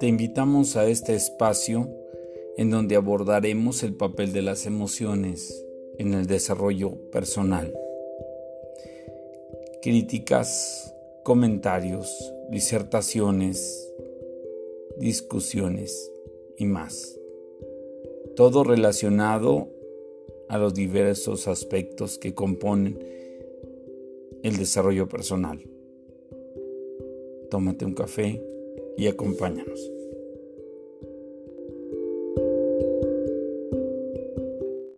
Te invitamos a este espacio en donde abordaremos el papel de las emociones en el desarrollo personal. Críticas, comentarios, disertaciones, discusiones y más. Todo relacionado a los diversos aspectos que componen el desarrollo personal. Tómate un café y acompáñanos.